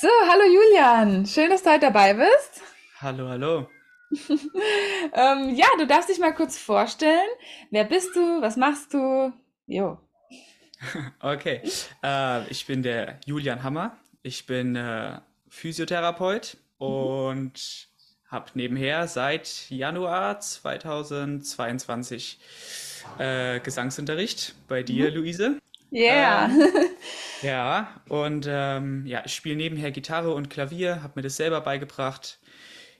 So, hallo Julian, schön, dass du heute dabei bist. Hallo, hallo. Ähm, ja, du darfst dich mal kurz vorstellen. Wer bist du? Was machst du? Jo. Okay, äh, ich bin der Julian Hammer. Ich bin äh, Physiotherapeut und habe nebenher seit Januar 2022 äh, Gesangsunterricht bei dir, Mhm. Luise. Yeah. Ähm, ja, und ähm, ja, ich spiele nebenher Gitarre und Klavier, habe mir das selber beigebracht.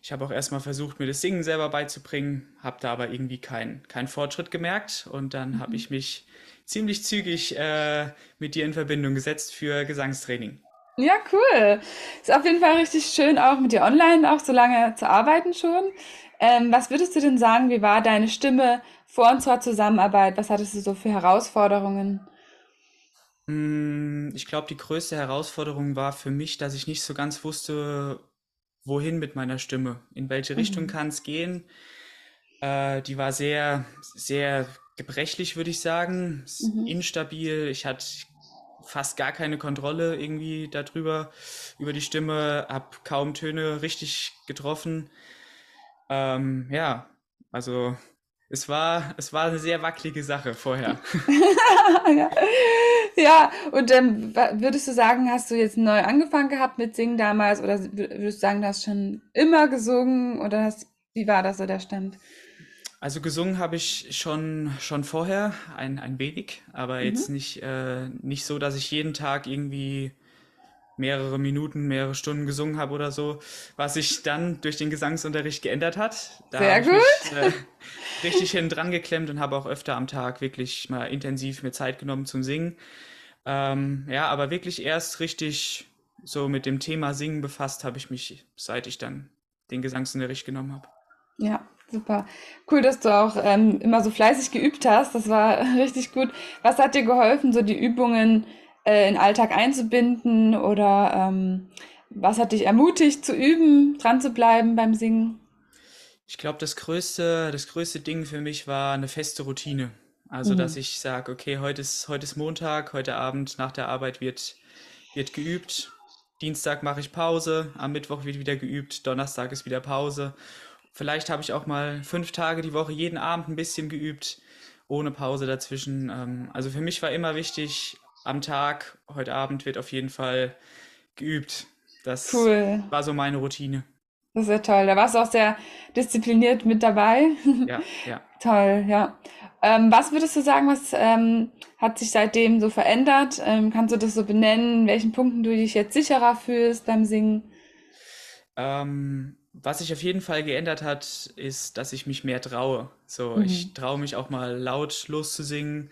Ich habe auch erstmal versucht, mir das Singen selber beizubringen, habe da aber irgendwie keinen keinen Fortschritt gemerkt und dann habe ich mich ziemlich zügig äh, mit dir in Verbindung gesetzt für Gesangstraining. Ja, cool. Ist auf jeden Fall richtig schön, auch mit dir online auch so lange zu arbeiten schon. Ähm, was würdest du denn sagen, wie war deine Stimme vor unserer Zusammenarbeit? Was hattest du so für Herausforderungen? Mm, Ich glaube, die größte Herausforderung war für mich, dass ich nicht so ganz wusste, wohin mit meiner Stimme, in welche Richtung Mhm. kann es gehen. Äh, die war sehr, sehr gebrechlich, würde ich sagen, s- Mhm. instabil. Ich hatte fast gar keine Kontrolle irgendwie darüber, über die Stimme, habe kaum Töne richtig getroffen. Ähm, ja, also es war, es war eine sehr wackelige Sache vorher. Ja. Ja, und ähm, würdest du sagen, hast du jetzt neu angefangen gehabt mit Singen damals oder wür- würdest du sagen, du hast schon immer gesungen oder hast, wie war das so der Stand? Also gesungen habe ich schon, schon vorher ein, ein wenig, aber Mhm. jetzt nicht, äh, nicht so, dass ich jeden Tag irgendwie mehrere Minuten, mehrere Stunden gesungen habe oder so, was sich dann durch den Gesangsunterricht geändert hat. Da Sehr gut. mich äh, richtig hinten dran geklemmt und habe auch öfter am Tag wirklich mal intensiv mir Zeit genommen zum Singen. Ähm, ja, aber wirklich erst richtig so mit dem Thema Singen befasst habe ich mich, seit ich dann den Gesangsunterricht genommen habe. Ja, super. Cool, dass du auch ähm, immer so fleißig geübt hast. Das war richtig gut. Was hat dir geholfen, so die Übungen äh, in den Alltag einzubinden oder ähm, was hat dich ermutigt zu üben, dran zu bleiben beim Singen? Ich glaube, das größte, das größte Ding für mich war eine feste Routine. Also, dass Mhm. ich sage, okay, heute ist, heute ist Montag, heute Abend nach der Arbeit wird, wird geübt. Dienstag mache ich Pause, am Mittwoch wird wieder geübt, Donnerstag ist wieder Pause. Vielleicht habe ich auch mal fünf Tage die Woche jeden Abend ein bisschen geübt, ohne Pause dazwischen. Ähm, also für mich war immer wichtig, am Tag, heute Abend wird auf jeden Fall geübt. Das Cool. war so meine Routine. Das ist ja toll. Da warst du auch sehr diszipliniert mit dabei. Ja, ja. Toll, ja. Ähm, was würdest du sagen, was ähm, hat sich seitdem so verändert? Ähm, kannst du das so benennen, in welchen Punkten du dich jetzt sicherer fühlst beim Singen? Ähm, was sich auf jeden Fall geändert hat, ist, dass ich mich mehr traue. So, ich Mhm. traue mich auch mal laut loszusingen.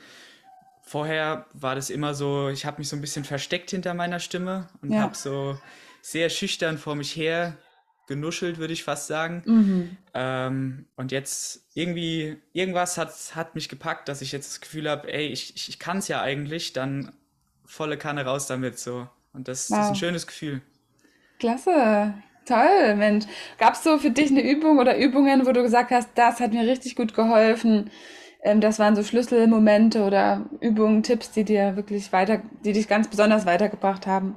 Vorher war das immer so, ich habe mich so ein bisschen versteckt hinter meiner Stimme und habe Ja. so sehr schüchtern vor mich her genuschelt, würde ich fast sagen. Mhm. Ähm, und jetzt irgendwie, irgendwas hat, hat mich gepackt, dass ich jetzt das Gefühl habe, ey, ich, ich, ich kann es ja eigentlich, dann volle Kanne raus damit so. Und das, das ist ein Wow. schönes Gefühl. Klasse. Toll, Mensch. Gab es so für dich eine Übung oder Übungen, wo du gesagt hast, das hat mir richtig gut geholfen? Ähm, das waren so Schlüsselmomente oder Übungen, Tipps, die dir wirklich weiter, die dich ganz besonders weitergebracht haben.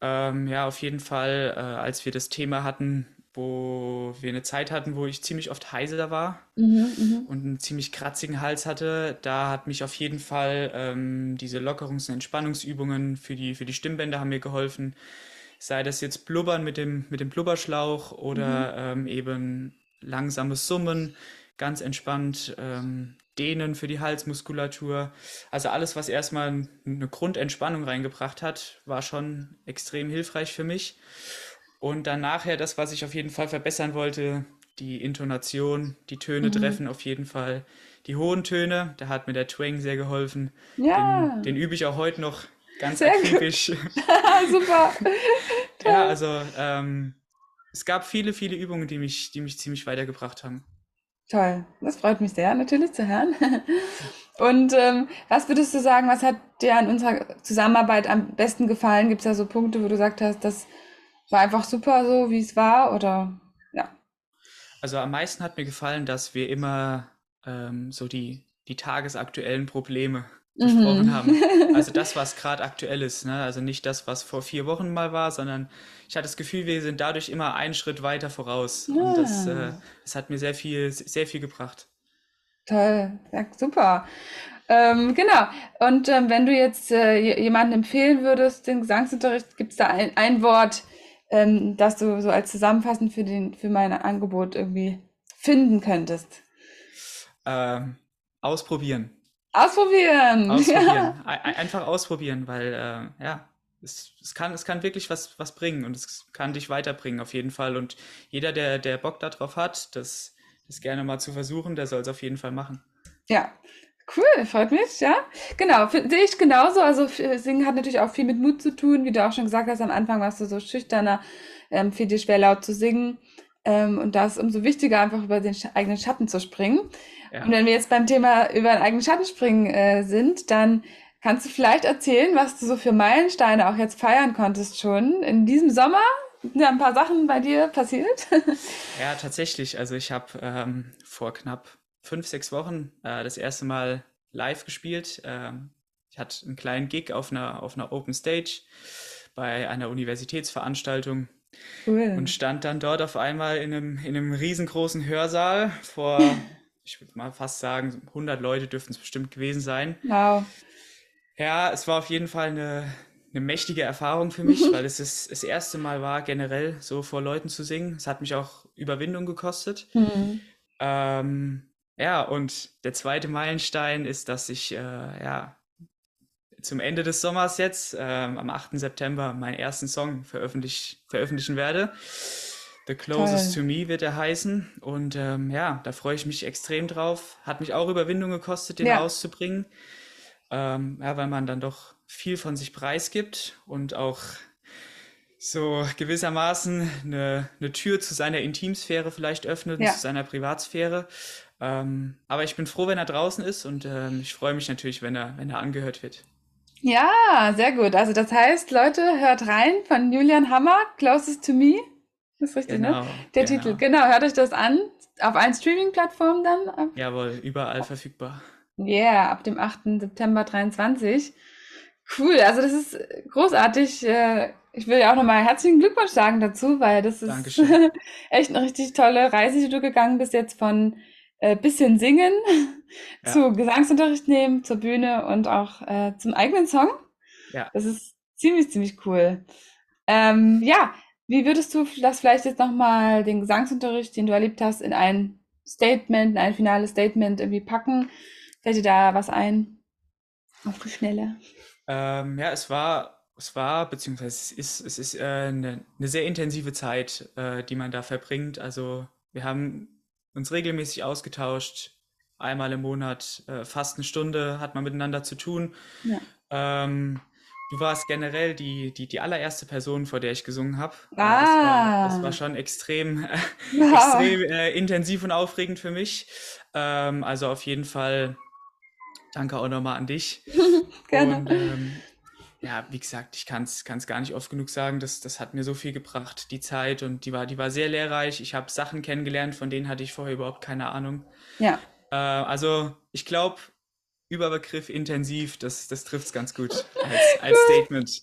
Ähm, ja, auf jeden Fall, äh, als wir das Thema hatten, wo wir eine Zeit hatten, wo ich ziemlich oft heiser war Mhm, mhm. und einen ziemlich kratzigen Hals hatte, da hat mich auf jeden Fall ähm, diese Lockerungs- und Entspannungsübungen für die, für die Stimmbänder haben mir geholfen. Sei das jetzt Blubbern mit dem, mit dem Blubberschlauch Mhm. oder ähm, eben langsames Summen, ganz entspannt, ähm, Dehnen für die Halsmuskulatur. Also alles, was erstmal eine Grundentspannung reingebracht hat, war schon extrem hilfreich für mich. Und dann nachher das, was ich auf jeden Fall verbessern wollte, die Intonation, die Töne Mhm. treffen auf jeden Fall. Die hohen Töne, da hat mir der Twang sehr geholfen. Den, Ja, den übe ich auch heute noch ganz sehr akribisch. Super. Ja, also ähm, es gab viele, viele Übungen, die mich, die mich ziemlich weitergebracht haben. Toll. Das freut mich sehr, natürlich zu hören. Und ähm, was würdest du sagen, was hat dir an unserer Zusammenarbeit am besten gefallen? Gibt es da so Punkte, wo du gesagt hast, das war einfach super so, wie es war? Oder ja. Also am meisten hat mir gefallen, dass wir immer ähm, so die, die tagesaktuellen Probleme besprochen mhm. haben. Also das, was gerade aktuell ist. Ne? Also nicht das, was vor vier Wochen mal war, sondern ich hatte das Gefühl, wir sind dadurch immer einen Schritt weiter voraus. Ja. Und das, äh, das hat mir sehr viel, sehr viel gebracht. Toll, ja, super. Ähm, genau. Und ähm, wenn du jetzt äh, jemanden empfehlen würdest, den Gesangsunterricht, gibt es da ein, ein Wort, ähm, das du so als zusammenfassend für, den, für mein Angebot irgendwie finden könntest? Ähm, ausprobieren. Ausprobieren. Ausprobieren. Ja. Einfach ausprobieren, weil äh, ja, es, es, kann, es kann wirklich was, was bringen und es kann dich weiterbringen auf jeden Fall. Und jeder, der, der Bock darauf hat, das, das gerne mal zu versuchen, der soll es auf jeden Fall machen. Ja, Cool, freut mich, ja. Genau, sehe ich genauso. Also Singen hat natürlich auch viel mit Mut zu tun. Wie du auch schon gesagt hast, am Anfang warst du so schüchterner, ähm, fiel dir schwer laut zu singen. Ähm, und da ist umso wichtiger, einfach über den eigenen Schatten zu springen. Ja. Und wenn wir jetzt beim Thema über den eigenen Schatten springen äh, sind, dann kannst du vielleicht erzählen, was du so für Meilensteine auch jetzt feiern konntest schon in diesem Sommer. Sind ja ein paar Sachen bei dir passiert? ja, tatsächlich. Also ich habe ähm, vor knapp fünf, sechs Wochen äh, das erste Mal live gespielt. Ähm, ich hatte einen kleinen Gig auf einer, auf einer Open Stage bei einer Universitätsveranstaltung cool. und stand dann dort auf einmal in einem, in einem riesengroßen Hörsaal vor, ich würde mal fast sagen, 100 Leute dürften es bestimmt gewesen sein. Wow. Ja, es war auf jeden Fall eine, eine mächtige Erfahrung für mich, weil es das, das erste Mal war, generell so vor Leuten zu singen. Es hat mich auch Überwindung gekostet. Mhm. Ähm, ja, und der zweite Meilenstein ist, dass ich äh, ja, zum Ende des Sommers jetzt, äh, am 8. September, meinen ersten Song veröffentlich veröffentlichen werde. The Closest Toll. to Me wird er heißen. Und ähm, ja, da freue ich mich extrem drauf. Hat mich auch Überwindung gekostet, den ja. auszubringen. Ähm, ja, weil man dann doch viel von sich preisgibt und auch so gewissermaßen eine, eine Tür zu seiner Intimsphäre vielleicht öffnet, ja. zu seiner Privatsphäre. Ähm, aber ich bin froh, wenn er draußen ist und ähm, ich freue mich natürlich, wenn er, wenn er angehört wird. Ja, sehr gut. Also das heißt, Leute, hört rein von Julian Hammer, Closest to Me. Das ist richtig, ne? genau, ne? Der genau. Titel. Genau, hört euch das an. Auf allen Streaming-Plattformen dann. Jawohl, überall verfügbar. Yeah, ab dem 8. September 23. Cool, also das ist großartig. Äh, ich will ja auch nochmal herzlichen Glückwunsch sagen dazu, weil das ist echt eine richtig tolle Reise, die du gegangen bist jetzt von äh, bisschen singen, ja. zu Gesangsunterricht nehmen, zur Bühne und auch äh, zum eigenen Song. Ja. Das ist ziemlich, ziemlich cool. Ähm, ja, wie würdest du das vielleicht jetzt nochmal, den Gesangsunterricht, den du erlebt hast, in ein Statement, in ein finales Statement irgendwie packen? Fällt dir da was ein? Auf die Schnelle. Ähm, ja, es war, es war, beziehungsweise es ist, es ist äh, eine, eine sehr intensive Zeit, äh, die man da verbringt. Also wir haben uns regelmäßig ausgetauscht. Einmal im Monat, äh, fast eine Stunde hat man miteinander zu tun. Ja. Ähm, du warst generell die, die, die allererste Person, vor der ich gesungen habe. Ah. Das, war, das war schon extrem, äh, wow. extrem äh, intensiv und aufregend für mich. Ähm, also auf jeden Fall danke auch nochmal an dich. Gerne. Und, ähm, ja, wie gesagt, ich kann es gar nicht oft genug sagen, das, das hat mir so viel gebracht, die Zeit und die war, die war sehr lehrreich. Ich habe Sachen kennengelernt, von denen hatte ich vorher überhaupt keine Ahnung. Ja. Äh, also ich glaube, Überbegriff intensiv, das, das trifft es ganz gut als, als Statement.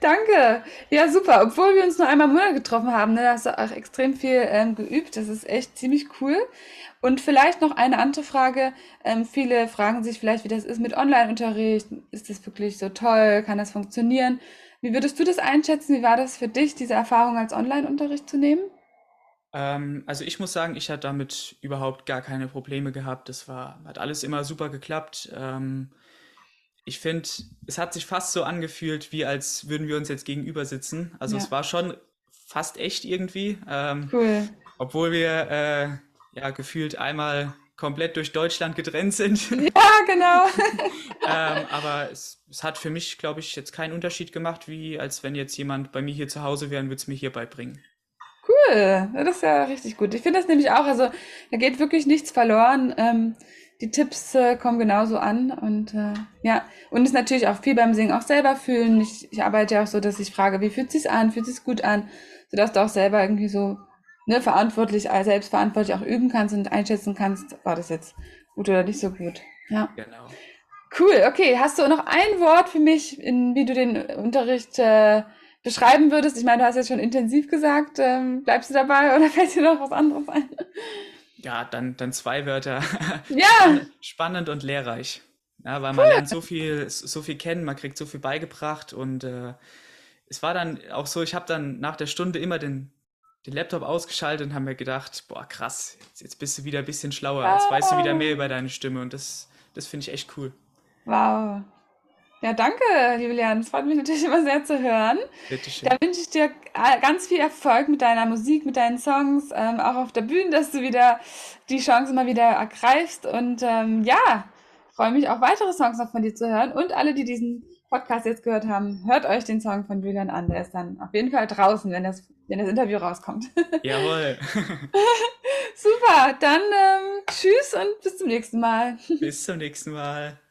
Danke. Ja, super. Obwohl wir uns nur einmal im Monat getroffen haben, ne, da hast du auch extrem viel ähm, geübt. Das ist echt ziemlich cool. Und vielleicht noch eine andere Frage. Ähm, viele fragen sich vielleicht, wie das ist mit Online-Unterricht. Ist das wirklich so toll? Kann das funktionieren? Wie würdest du das einschätzen? Wie war das für dich, diese Erfahrung als Online-Unterricht zu nehmen? Ähm, also ich muss sagen, ich hatte damit überhaupt gar keine Probleme gehabt. Das war, hat alles immer super geklappt. Ähm, ich finde, es hat sich fast so angefühlt, wie als würden wir uns jetzt gegenüber sitzen. Also ja. es war schon fast echt irgendwie. Ähm, cool. Obwohl wir äh, ja gefühlt einmal komplett durch Deutschland getrennt sind. Ja, genau. ähm, aber es, es, hat für mich, glaube ich, jetzt keinen Unterschied gemacht, wie als wenn jetzt jemand bei mir hier zu Hause wäre und würde es mir hier beibringen. Cool, das ist ja richtig gut. Ich finde das nämlich auch, also da geht wirklich nichts verloren. Ähm, die Tipps äh, kommen genauso an und äh, ja, und ist natürlich auch viel beim Singen auch selber fühlen. Ich, ich arbeite ja auch so, dass ich frage, wie fühlt es sich an, fühlt es sich gut an, sodass du auch selber irgendwie so ne, verantwortlich, äh, selbstverantwortlich auch üben kannst und einschätzen kannst, war das jetzt gut oder nicht so gut. Ja. Genau. Cool, okay. Hast du noch ein Wort für mich, in, wie du den Unterricht äh, beschreiben würdest? Ich meine, du hast jetzt schon intensiv gesagt. Ähm, bleibst du dabei oder fällt dir noch was anderes ein? Ja, dann, dann zwei Wörter. Ja. Spannend und lehrreich. Ja, weil man lernt so viel, so viel kennen, man kriegt so viel beigebracht und äh, es war dann auch so, ich habe dann nach der Stunde immer den, den Laptop ausgeschaltet und habe mir gedacht, boah, krass, jetzt bist du wieder ein bisschen schlauer, jetzt weißt du wieder mehr über deine Stimme und das, das finde ich echt cool. Wow. Ja, danke, Julian. Es freut mich natürlich immer sehr zu hören. Bitteschön. Da wünsche ich dir äh, ganz viel Erfolg mit deiner Musik, mit deinen Songs, ähm, auch auf der Bühne, dass du wieder die Chance immer wieder ergreifst. Und ähm, ja, freue mich auch weitere Songs noch von dir zu hören. Und alle, die diesen Podcast jetzt gehört haben, hört euch den Song von Julian an. Der ist dann auf jeden Fall draußen, wenn das, wenn das Interview rauskommt. Jawohl. Super, dann ähm, tschüss und bis zum nächsten Mal. Bis zum nächsten Mal.